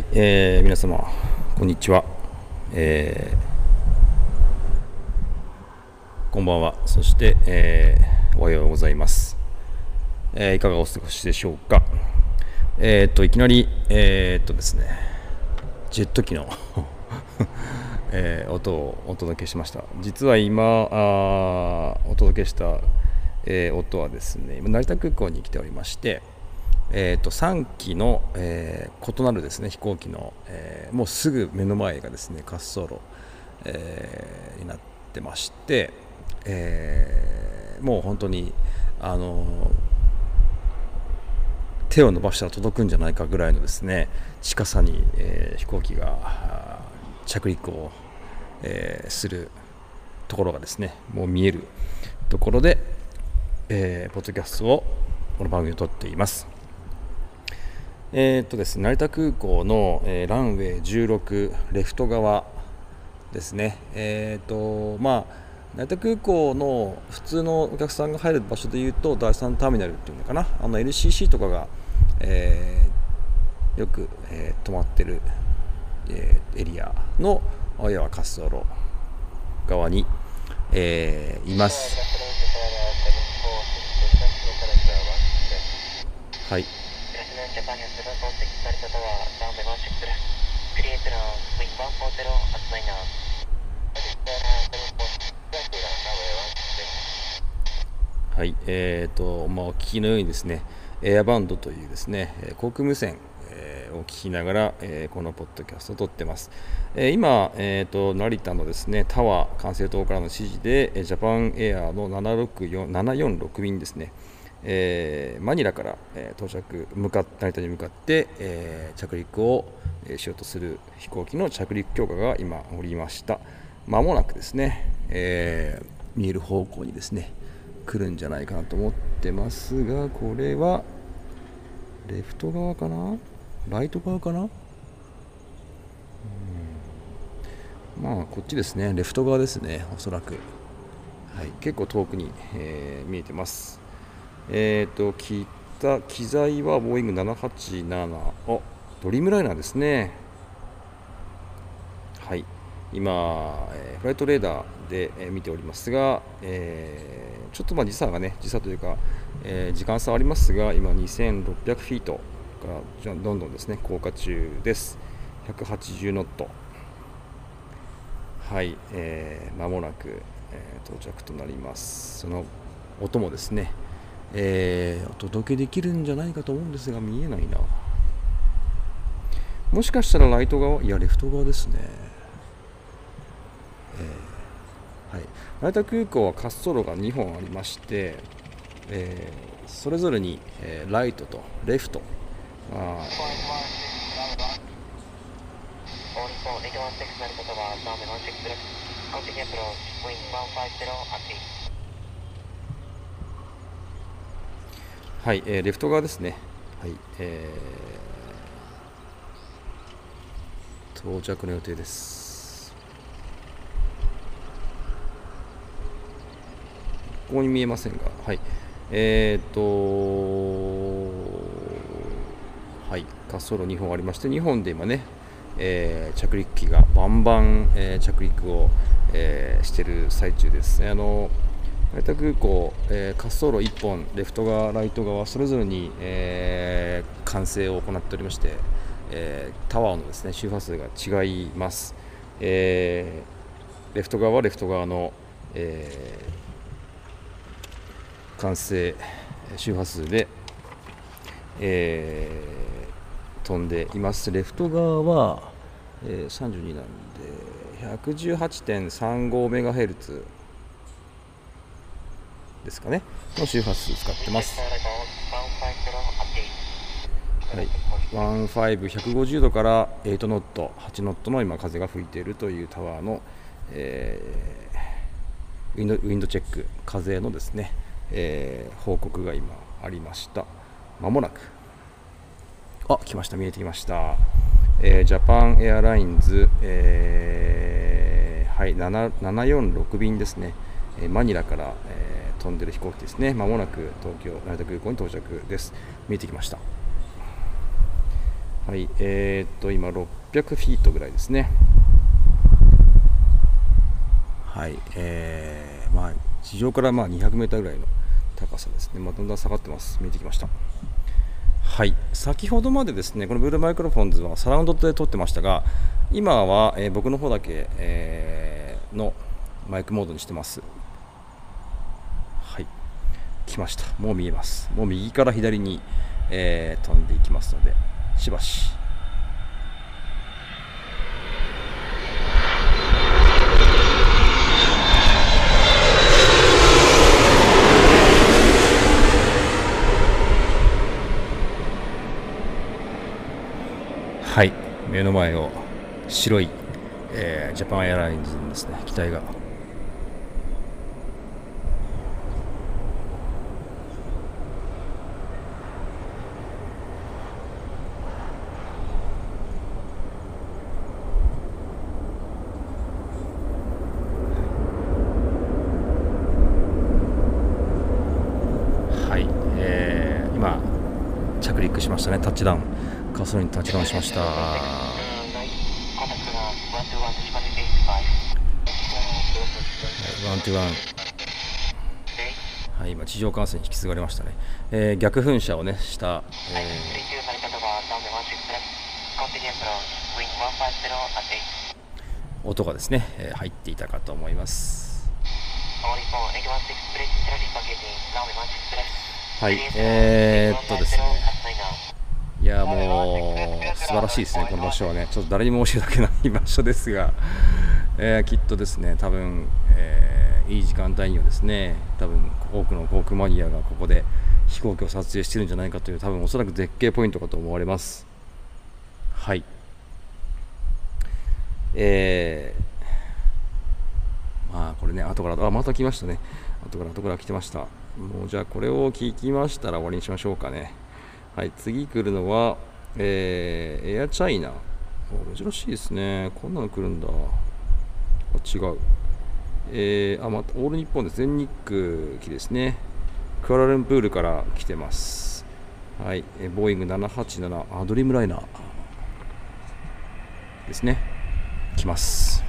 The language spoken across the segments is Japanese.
い、えー、皆様こんにちは、えー、こんばんは。そして、えー、おはようございます、えー、いかがお過ごしでしょうか。えっ、といきなりえっとですねジェット機の えー、音をお届けしました。実は今あお届けした、えー、音はですね今成田空港に来ておりましてえーと、3機の、えー、異なるですね飛行機の、えー、もうすぐ目の前がですね滑走路、えー、になってまして、えー、もう本当にあの手を伸ばしたら届くんじゃないかぐらいのですね近さに、え飛行機が着陸を、えするところがですねもう見えるところで、えー、ポッドキャストをこの番組を撮っています。えー、っとですね、成田空港の、えー、ランウェイ16レフト側ですね、えーとまあ、成田空港の普通のお客さんが入る場所でいうと第3ターミナルっていうのかな。あの LCC とかが、えー、よく、えー、止まってる、えー、エリアの要は滑走路側に、えー、います。はい。ジャパニアスが到着された方はランウェイ16です。クリエイトのウィン140発売な。はい、えーとまあ、お聞きのようにですね、エアバンドというですね航空無線、えー、を聞きながら、えー、このポッドキャストを撮ってます。えー、今、えーと、成田のですねタワー管制塔からの指示で、ジャパンエアの746便ですね、えー、マニラから、えー、到着向か成田に向かって、えー、着陸を、えしようとする飛行機の着陸強化が今降りました。まもなくですね、え見える方向にですね来るんじゃないかなと思ってますがこれはレフト側かな？ライト側かな？まあこっちですね。レフト側ですねおそらく、はい、結構遠くに、え見えてます。えっ、ー、と、機機材はボーイング787。あ、ドリームライナーですね。はい。今、えー、フライトレーダーで、えー、見ておりますが、えー、ちょっとまあ時差がね、時差というか、え時間差ありますが、今2600フィートからどんどんですね、降下中です。180ノット。はい、えー、間もなく、え到着となります。その音もですね、えー、お届けできるんじゃないかと思うんですが見えないな。もしかしたらライト側いやレフト側ですね、えー、はい、成田空港は滑走路が2本ありまして、えー、それぞれに、えー、ライトとレフト。あはい、えー、レフト側ですね。はい、えー、到着の予定です。ここに見えませんが、はい、えー、っと、はい、滑走路2本ありまして、2本で今ね、えー、着陸機がバンバン、えー、着陸を、えー、している最中です。あの成田空港、えー、滑走路1本、レフト側、ライト側、それぞれに、えー、完成を行っておりまして、えー、タワーのですね周波数が違います。えー、レフト側はレフト側の、えー、完成周波数で、えー、飛んでいます。レフト側は、えー、32なんで 118.35MHz ですかね。の周波数使ってます。はい、15、150度から8ノット、8ノットの今風が吹いているというタワーの、えー、 wind wind check、風のですね、えー、報告が今ありました。まもなく、あ、来ました、見えてきました。えー、ジャパンエアラインズ、えー、はい、746便ですね、えマニラから、えー飛んでる飛行機ですね。まもなく東京成田空港に到着です。見えてきました。はいえー、っと今600フィートぐらいですね。はいえー、まあ地上からまあ200メーターぐらいの高さですね、まあ、だんだん下がってます。見えてきました。はい先ほどまでですねこのブルーマイクロフォンズはサラウンドで撮ってましたが今は、えー、僕の方だけ、えー、のマイクモードにしてます。来ました。もう見えます。もう右から左に、えー、飛んでいきますのでしばし。はい。目の前を白い、えー、ジャパンエアラインズのですね。機体がはい、えー、今着陸しましたね。タッチダウン。滑走路にタッチダウンしました。ワントゥワン。はい今地上管制に引き継がれましたね、えー、逆噴射をねした、えー、音がですね、えー、入っていたかと思います。はい。えー、っとですね。いやもう素晴らしいですね、この場所はね、ちょっと誰にも教えたくない場所ですが、えー、きっとですね、多分、えー、いい時間帯にはですね、多分多くの航空マニアがここで飛行機を撮影してるんじゃないかという、多分おそらく絶景ポイントかと思われます。はい。えー、れね、後から、あ、また来ましたね。後から後から来てました。もうじゃあこれを聞きましたら終わりにしましょうかね。はい、次来るのは、えー、エアチャイナ。珍しいですね。こんなの来るんだ。あ、違う。えー、あ、また、オール日本で全日空機ですね。クアラルンプールから来てます。はい、え、ボーイング787、アドリームライナーですね。来ます。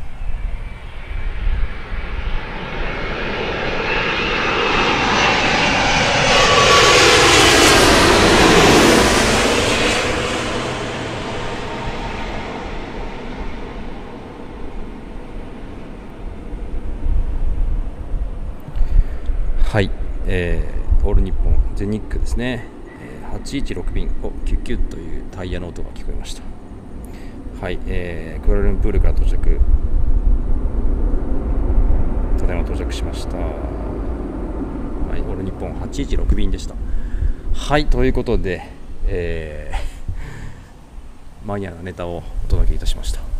はい、えー、オール日本全日空ですね、えー、816便をキュッキュッというタイヤの音が聞こえました。はい、えー、クアラルンプールから到着。ただいま到着しました。はいオール日本816便でした。はいということで、えー、マニアなネタをお届けいたしました。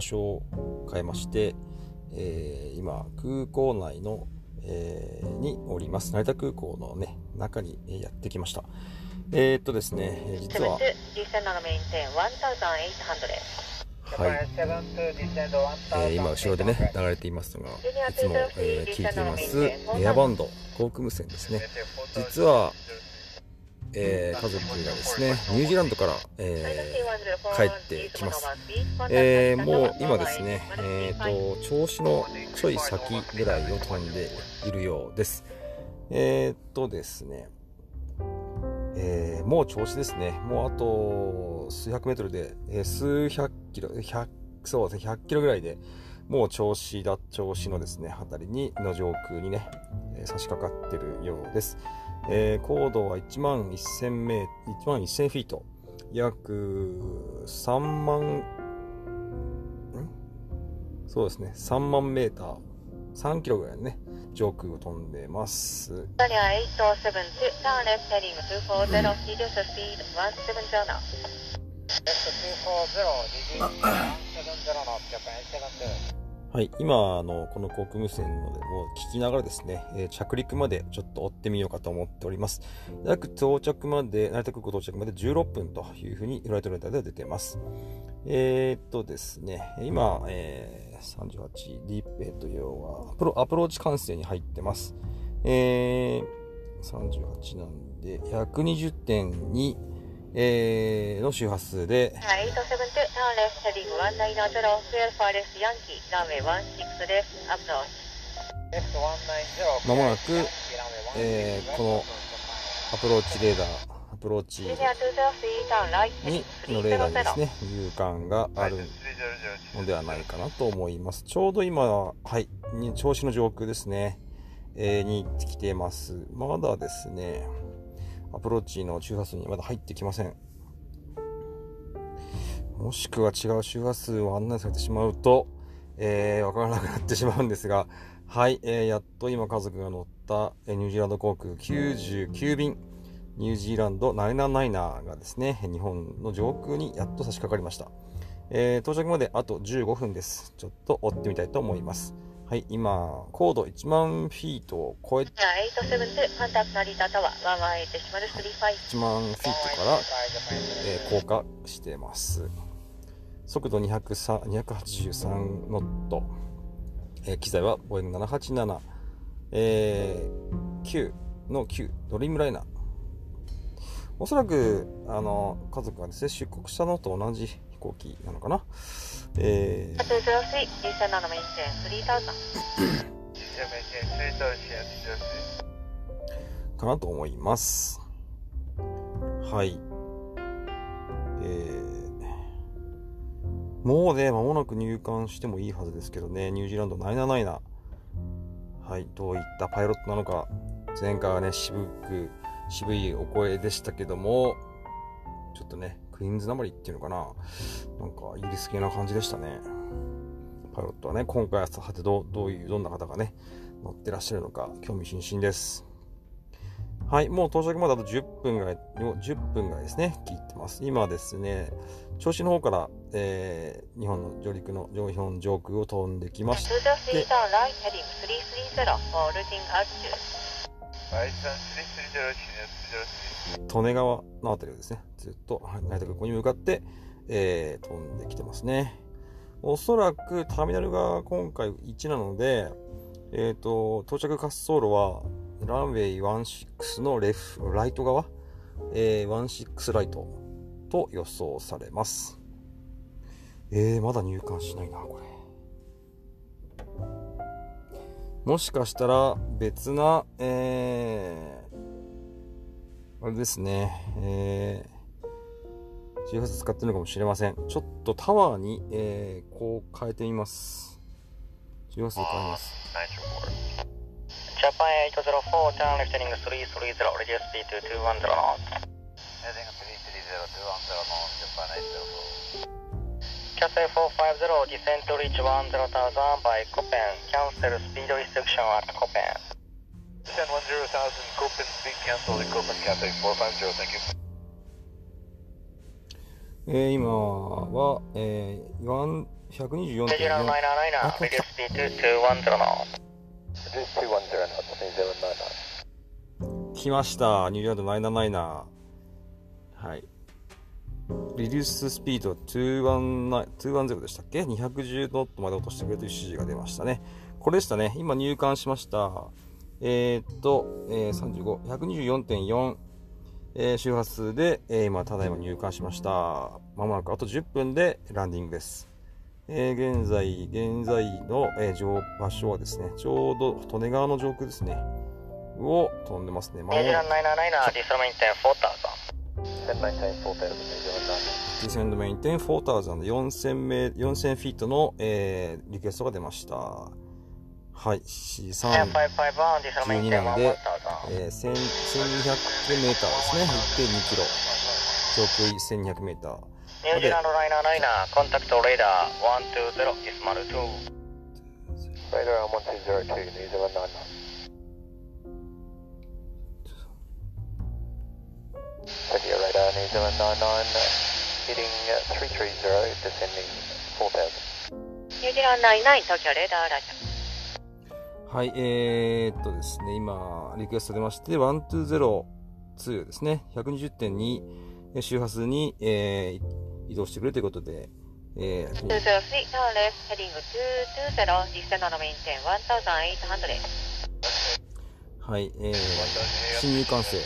場所を変えまして、えー、今空港内の、えー、におります。成田空港のね中にやってきました。えー、っとですね実は。はい、えー、今後ろでね流れていますのがいつも、えー、聞いていますエアバンド航空無線ですね。実は、えー、家族がですねニュージーランドから、えー、帰ってきます、えー、もう今ですね、えーと、調子のちょい先ぐらいを飛んでいるようですえー、っとですねえー、もう調子ですね。もうあと数百メートルで、えー、数百キロ、100、そうですね、100キロぐらいで、もう調子だ、調子のですね、辺りに、の上空にね、えー、差し掛かってるようです。えー、高度は1万1000メー、1万1000フィート。約3万、ん？そうですね、3万メーター、3キロぐらいね、上空を飛んでます。はい、今あの、この航空無線のでも聞きながらですね、えー、着陸までちょっと追ってみようかと思っております。約到着まで、成田空港到着まで16分というふうに、フライトレーターでは出てます。えー、っとですね、今、えー、38、ディープ、えっと、要はアプロ、アプローチ管制に入ってます。えー、38なんで、120.2、えー、の周波数で、まもなく、えー、このアプローチレーダー、アプローチにのレーダーにですね、有感があるのではないかなと思います。ちょうど今、はい、銚子の上空ですね、えー、に来ています。まだですね、アプローチの周波数にまだ入ってきません。もしくは違う周波数を案内されてしまうと、えー、わからなくなってしまうんですが、はい、えー、やっと今家族が乗った、えニュージーランド航空99便、ニュージーランドナイナナイナがですね、日本の上空にやっと差し掛かりました。えー、到着まであと15分です。ちょっと追ってみたいと思います。はい、今、高度1万フィートを超えて、1万フィートから、えー、降下してます。速度283ノット、えー、機材はボエン787、えー、9の9、ドリームライナー。おそらく、あの、家族がですね、出国したのと同じ飛行機なのかな。えー、かなと思います。はい。えー、もうね、間もなく入館してもいいはずですけどね、ニュージーランド979はい、どういったパイロットなのか、前回はね、渋く、渋いお声でしたけども、ちょっとね、クイーンズなまりっていうのかな？なんか、イギリス系な感じでしたね。パイロットはね、今回はさてどどういう、どんな方がね、乗ってらっしゃるのか、興味津々です。はい、もう到着まであと10分ぐらい、10分ぐらいですね、聞いてます。今ですね、銚子の方から、えー、日本の上陸の、日本上空を飛んできまして、利根川の辺りをですね、ずっと成田空港に向かって、えー、飛んできてますね。おそらくターミナルが今回1なので、えっ、ー、と、到着滑走路はランウェイ16のレフ、ライト側、えー、16ライトと予想されます。えー、まだ入館しないな、これ。もしかしたら別な、えー、あれですね、えー、周波数使ってるのかもしれません。ちょっとタワーに、えー、こう変えてみます。周波数変えます。キャセ450ディセントリーチ10ターザンバイコペンキャンセルスピードリセクションアットコペンえー、今は、えー、124.4来ました、ニューヨーク979。はい。リリーススピード210でしたっけ ?210 ノットまで落としてくれという指示が出ましたね。これでしたね。今入館しました。えー、っと、えー、35、124.4、えー、周波数で、えー、今、ただいま入館しました。まもなくあと10分でランディングです。えー、現在、現在の、えー、場所はですね、ちょうど利根川の上空ですね。を飛んでますね。まもなく。Descend maintain 4000 4000メ4000フィートの、えー、リクエストが出ました。はい、C3、12なんで、えー、1200メーターですね。1.2キロ。上空1200メーター。ニュージーランドライナーライナー、コンタクトレーダー120、イスマル2。レーダー120、ニュージーランド99。Tokyo radar needs 799, heading 330, descending 4000. ニュージーランド99東京レーダーラジはい、えー、っとですね、今、リクエスト出まして、1202ですね、120点に、えー周波数に、えー移動してくれということで、えーオ。203 turn left heading 220 descend on the main 10 1800はい、えー、新入管制。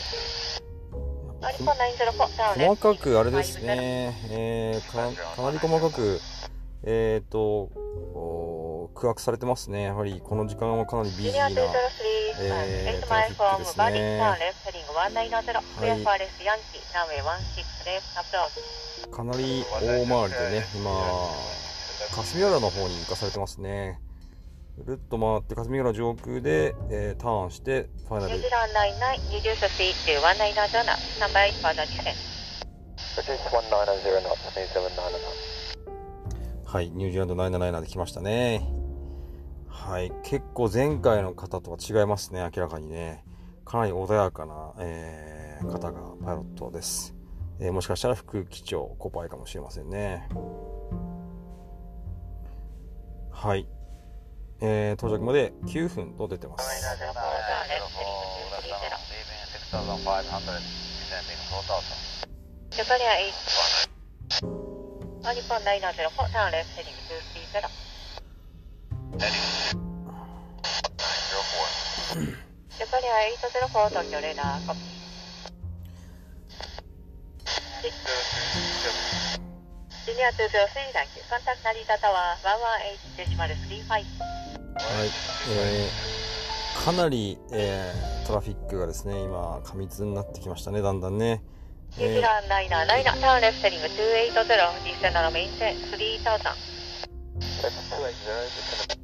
アリコン904 turn 細かくあれですね、えー、かかなり細かく、えー、っと、ックされてますね。やはりこの時間はかなり。かなり大回りでね、今、霞浦の方に行かされてますね。ぐるっと回って霞浦上空で、えー、ターンしてファイナル。はい、ニュージーランド9 7 7で来ましたね。はい、結構前回の方とは違いますね、明らかにね。かなり穏やかな、えー方がパイロットです。えーもしかしたら副機長、コパイかもしれませんね。はい。えー到着まで9分と出てます。turn left heading 230 Japan Air 8 Alicon 904 turn left heading 230横にはい、えー、かなり、えー、トラフィックがですね今過密になってきましたねだんだんね。ニュージーランドライナーライナーターンレフテリング28027メインテン、ーターン。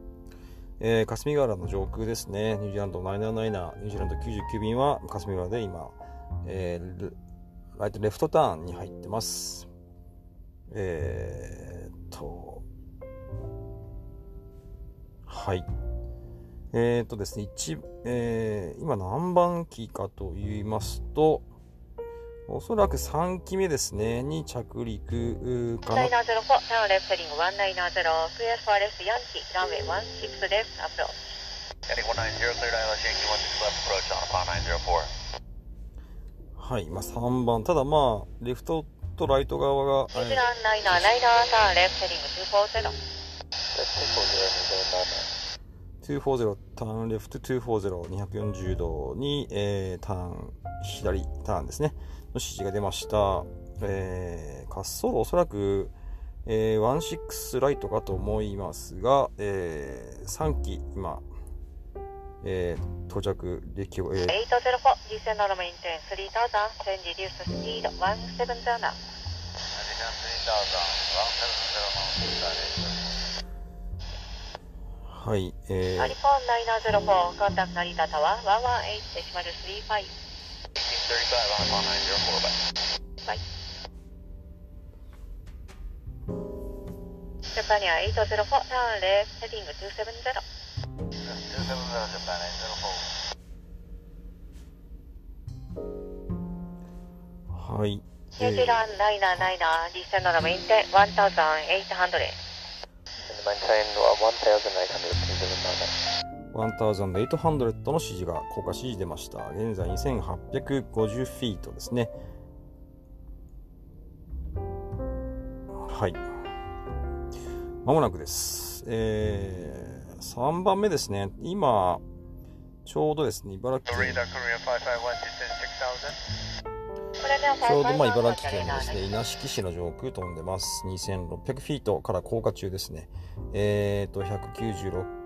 えー霞ヶ浦の上空ですね、ニュージーランド779、ニュージーランド99便は霞ヶ浦で今、えーライトレフトターンに入ってます。えーっと、はい。えーっとですね、一えー今何番機かと言いますと、おそらく3機目ですね、に着陸かな。はい、まあ、3番、ただまあ、レフトとライト側が。240ターンレフト240240度に、えー、ターン左ターンですね。指示が出ました、えー、滑走路おそらく、えー、16ライトかと思いますが、えー、3機今、えー、到着でき、えー、804G7 メインテン3000センデリースピード。170はい、えー、アリフォン 904, コンタクト成田タワー。118-35。はい。ニュランドイナーナイナー、実践のンテワンタウンエン。ワンタウザンエイトハンドレ。1800の指示が降下指示出ました現在2850フィートですねはいまもなくですえー、3番目ですね今ちょうどですね茨城県ちょうどまあ茨城県のですね稲敷市の上空飛んでます2600フィートから降下中ですねえーと196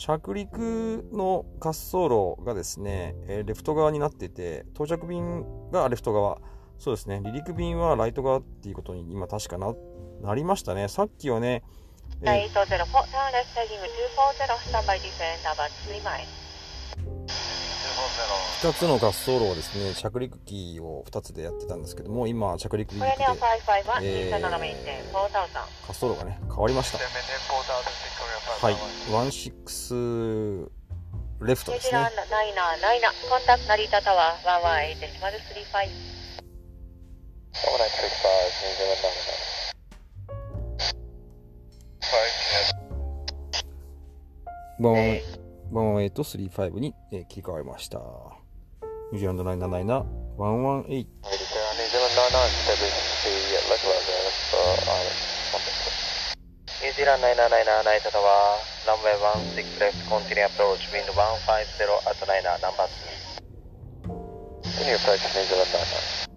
着陸の滑走路がですね、えーレフト側になってて、到着便がレフト側、そうですね、離陸便はライト側っていうことに今確かななりましたね。さっきはね、えー2つの滑走路をですね、着陸機を2つでやってたんですけども、今、着陸機でこれでは551、えー27メイン点、4000。滑走路がね、変わりました。はい、16レフトですねニュー。ドナイナー、ナイ、ト成田タワー、118デシマル35。ワンワンワンワンエイト35に、え切り替わりました。ニュージーランド977、ワンワンエイト。ニュージーランド777 Narita Tower, runway 16 left, continue approach, wind 150, at nine, number 2. Continue approach, New Zealand 99.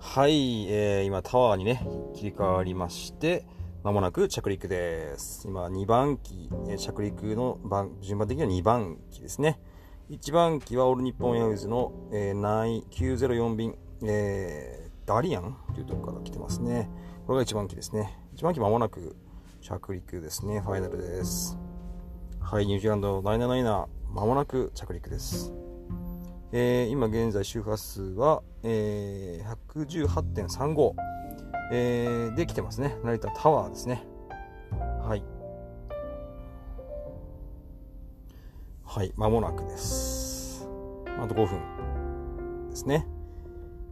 はい、えー今タワーにね、切り替わりまして、まもなく着陸です。今2番機、着陸の番順番的には2番機ですね。1番機はオール日本エアウェイズの、えー904便、えーダリアンというところから来てますね。これが1番機ですね。1番機まもなく着陸ですね。ファイナルです。はい、ニュージーランド977、まもなく着陸です。えー今現在周波数は、えー118.35、えーで来てますね。成田タワーですね。はい。はい、間もなくです。あと5分ですね。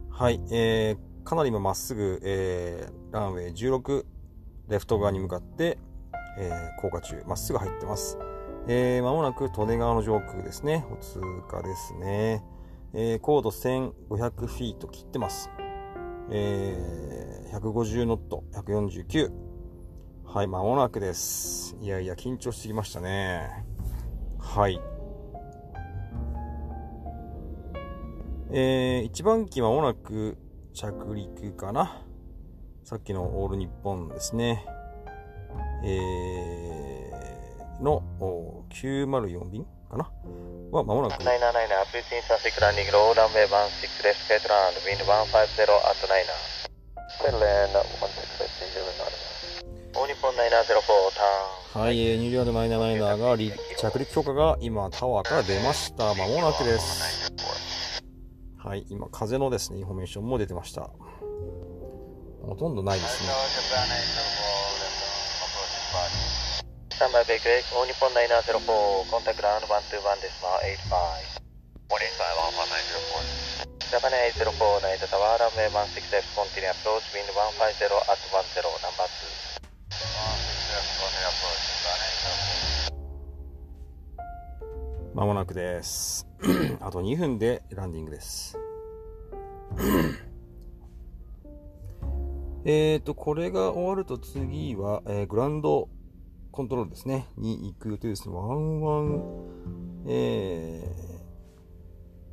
はい、えーかなり今まっすぐ、えーランウェイ16レフト側に向かって、えー降下中、まっすぐ入ってます。えー、間もなく利根川の上空ですね。お通過ですね。えー高度1500フィート切ってます。えー150ノット、149。はい、間もなくです。いやいや、緊張してきましたね。はい。えー、一番機間もなく着陸かな。さっきのオール日本ですね。えー、の904便かな？は間もなく。はい、ニュージーランドマイナーマイナーが着陸許可が今タワーから出ました。間もなくです。はい、今風のですね、インフォメーションも出てました。ほとんどないですね。スタンバイベイクレイク、大日本9704、コンタクトラウンド121です、まあ85。ジャパネ804、ナイトタワー、ランウェイ16 F、コンティニューアプローチ、ウィンド150、アット10、ナンバー2。まもなくです。あと2分でランディングです。えーと、これが終わると次は、えーグランドコントロールですね。に行く予定ですね。ワンワン、え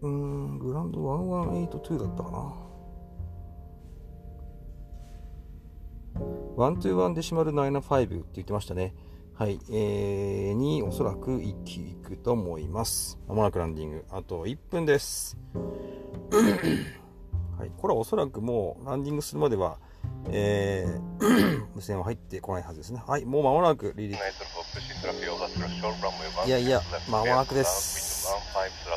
ー、うーん、グランド1182だったかな。ワントゥーワンデシマル95って言ってましたね。はい、えー、におそらく1機行くと思います。まもなくランディング。あと1分です。はい、これはおそらくもうランディングするまでは、えー、無線は入ってこないはずですね。はい、もう間もなく離陸。いやいや間もなくです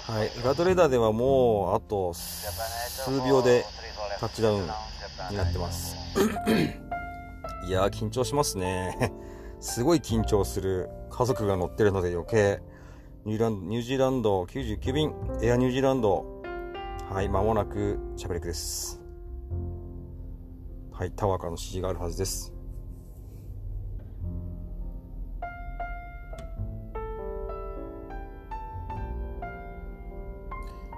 はい、ガードレーダーではもうあと数秒でタッチダウンになってます。いやー、緊張しますね。すごい緊張する。家族が乗ってるので余計。ニューランドニュージーランド99便、エアニュージーランド。はい、間もなく着陸です。はい、タワーからの指示があるはずです。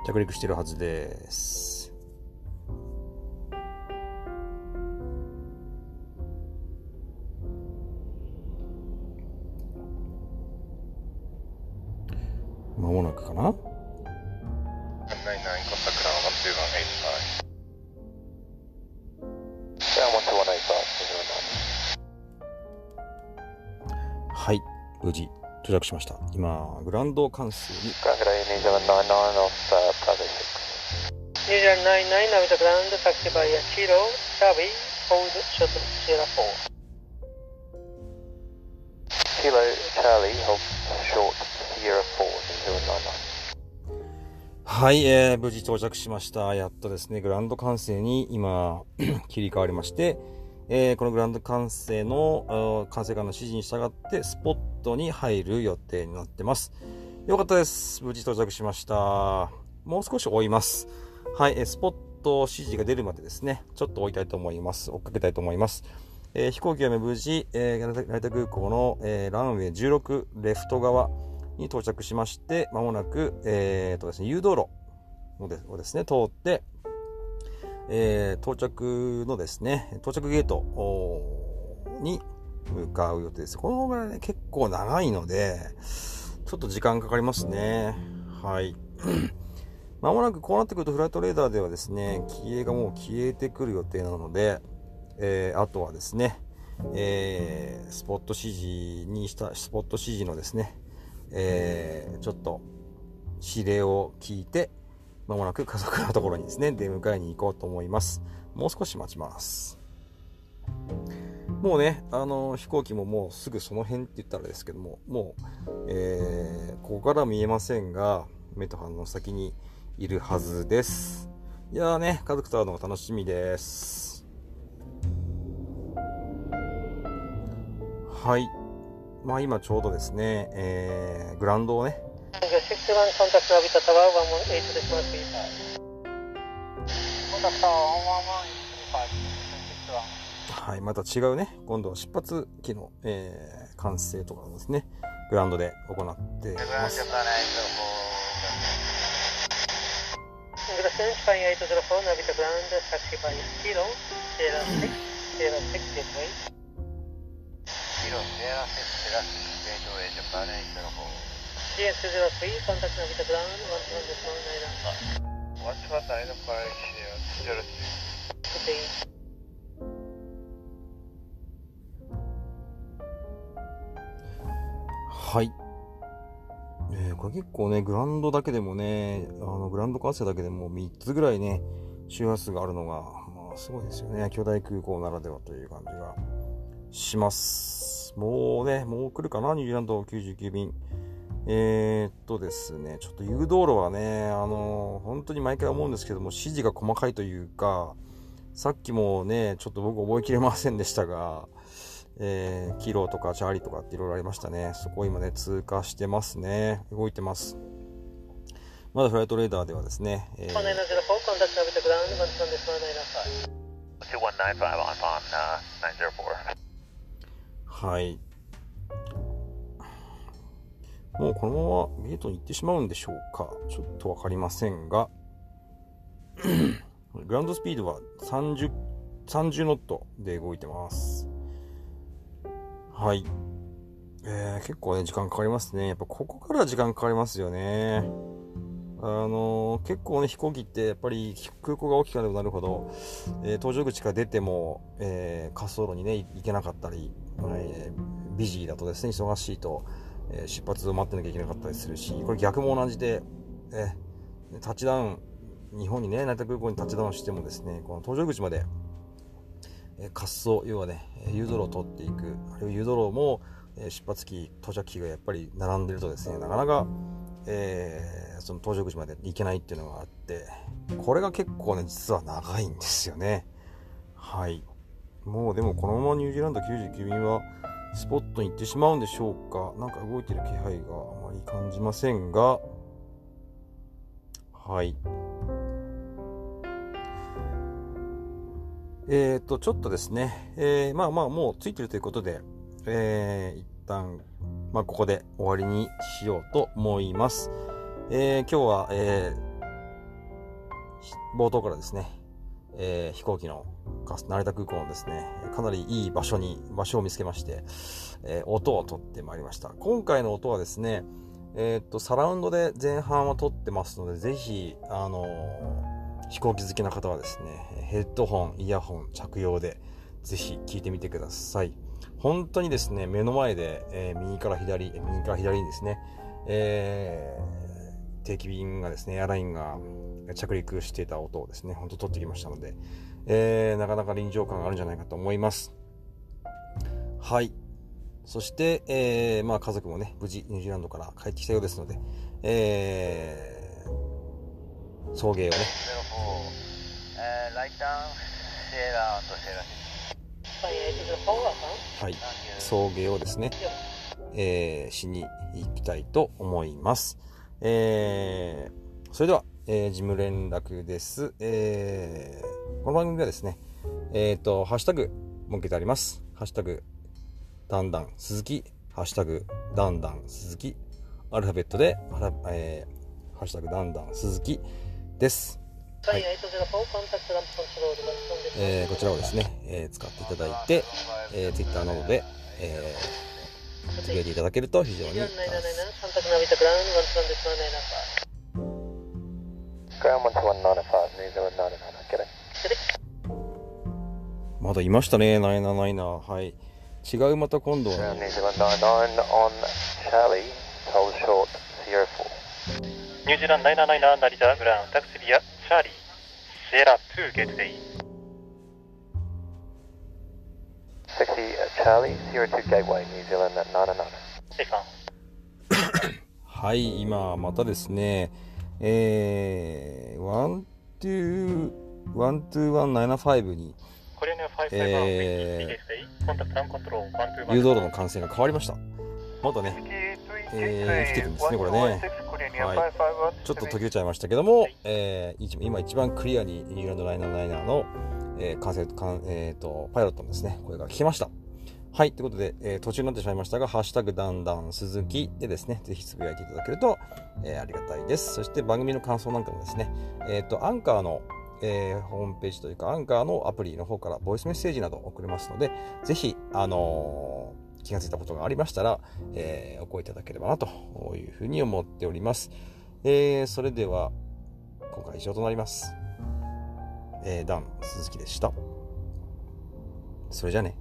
着陸してるはずです。間もなくかな？はい、無事到着しました。今、グランド関数にはい、えー、無事到着しました。やっとですね、グランド完成に今、切り替わりまして、えーこのグランド完成の、あー完成官の指示に従って、スポットに入る予定になってます。よかったです。無事到着しました。もう少し追います。はい、えースポット指示が出るまでですね、ちょっと追いたいと思います。追っかけたいと思います。えー飛行機は無事、えー成田空港の、えーランウェイ16レフト側に到着しまして、まもなく、えーとですね、誘導路をですね、通って、えー到着のですね、到着ゲートに向かう予定です。この方がね、結構長いので、ちょっと時間かかりますね。はい。まもなくこうなってくるとフライトレーダーではですね、機影がもう消えてくる予定なので、えーあとはですね、えースポット指示にした、スポット指示のですね、えーちょっと指令を聞いて、まもなく家族のところにですね、出迎えに行こうと思います。もう少し待ちます。もうね、あの飛行機ももうすぐその辺って言ったらですけども、もう、えーここから見えませんが、目と鼻の先にいるはずです。いやーね、家族と会うのが楽しみです。はい。まあ今ちょうどですね、えーグラウンドをね、コンタクト、タ。はい、また違うね、今度は出発機の、えー、完成とかですね、グラウンドで行っています。Zero ド GS203, ファンタジーの Navita はい。えー、これ結構ね、グランドだけでもね、あの、グランドカーセだけでも3つぐらいね、周波数があるのが、まあ、すごいですよね。巨大空港ならではという感じがします。もうね、もう来るかな、ニュージーランド99便。えー、っとですね、ちょっと誘導路はね、あの、本当に毎回思うんですけども、指示が細かいというか、さっきもね、ちょっと僕覚えきれませんでしたが、えーキロとかチャーリーとかっていろいろありましたね。そこを今ね、通過してますね。動いてます。まだフライトレーダーではですね、えー1904コもうこのままゲートに行ってしまうんでしょうか。ちょっとわかりませんが、グラウンドスピードは30、30ノットで動いてます。はい。えー結構ね、時間かかりますね。やっぱここから時間かかりますよね。あのー結構ね、飛行機ってやっぱり空港が大きくなればなるほど、えー搭乗口から出ても、えー滑走路にね、行けなかったり、えービジーだとですね、忙しいと、え出発を待ってなきゃいけなかったりするし、これ逆も同じで、えータッチダウン、日本にね、成田空港にタッチダウンしてもですね、この搭乗口まで、え滑走、要はね、えー誘導路を通っていく、あるいは誘導路も、え出発機、到着機がやっぱり並んでるとですね、なかなか、えーその搭乗口まで行けないっていうのがあって、これが結構ね、実は長いんですよね。はい。もうでもこのままニュージーランド99便はスポットに行ってしまうんでしょうか。なんか動いてる気配があまり感じませんが、はい。えー、と、ちょっとですね、えーまあまあもうついてるということで、えー一旦、まあここで終わりにしようと思います。えー今日は、えー冒頭からですね、えー飛行機の成田空港のですね、かなりいい場所に、場所を見つけまして、えー音を取ってまいりました。今回の音はですね、えーっと、サラウンドで前半は撮ってますので、ぜひ、あのー飛行機好きな方はですねヘッドホンイヤホン着用でぜひ聞いてみてください本当にですね目の前で、えー、右から左右から左にですね、えー、定期便がですねエアラインが着陸していた音をですね本当取ってきましたので、えー、なかなか臨場感があるんじゃないかと思います。はい。そして、えー、まあ家族もね、無事ニュージーランドから帰ってきたようですので、えー、送迎をね、はい、送迎をですね、えー、しに行きたいと思います。えー、それでは、えー、事務連絡です。えー、この番組はですね、えっ、ー、と、ハッシュタグ設けてあります。ハッシュタグだんだん鈴木、ハッシュタグだんだん鈴木、アルファベットで、えー、ハッシュタグだんだん鈴木です。はい。えー、こちらをですね、えー、使っていただいて、えー、Twitter などで、えー、つぶやいていただけると非常にま だいましたね、ナイナナイナ。はい。違うまた今度は、ね、ニュージーランド979成田グラウンタクシビア。チャーリー。シエラ2ゲートデイ。60 Charlie, Sierra 2 Gateway, New Zealand 777. はい、今またですね、えー、1 2 12175にえー、誘導路の感染が変わりました。まだね、えー、生きてるんですね、これね。はい。ちょっと途切れちゃいましたけども、えー、今一番クリアにニューランドライナーライナーの、えー、完成、かんえっ、ー、と、パイロットのですね、声が聞けました。はい。ということで、えー、途中になってしまいましたが、ハッシュタグだんだん鈴木でですね、ぜひつぶやいていただけると、えー、ありがたいです。そして番組の感想なんかもですね、えっ、ー、と、アンカーの、えー、ホームページというか、アンカーのアプリの方からボイスメッセージなど送れますので、ぜひ、あのー、気がついたことがありましたら、えー、お声いただければなというふうに思っております。えー、それでは、今回以上となります。えー、ダン、鈴木でした。それじゃあね。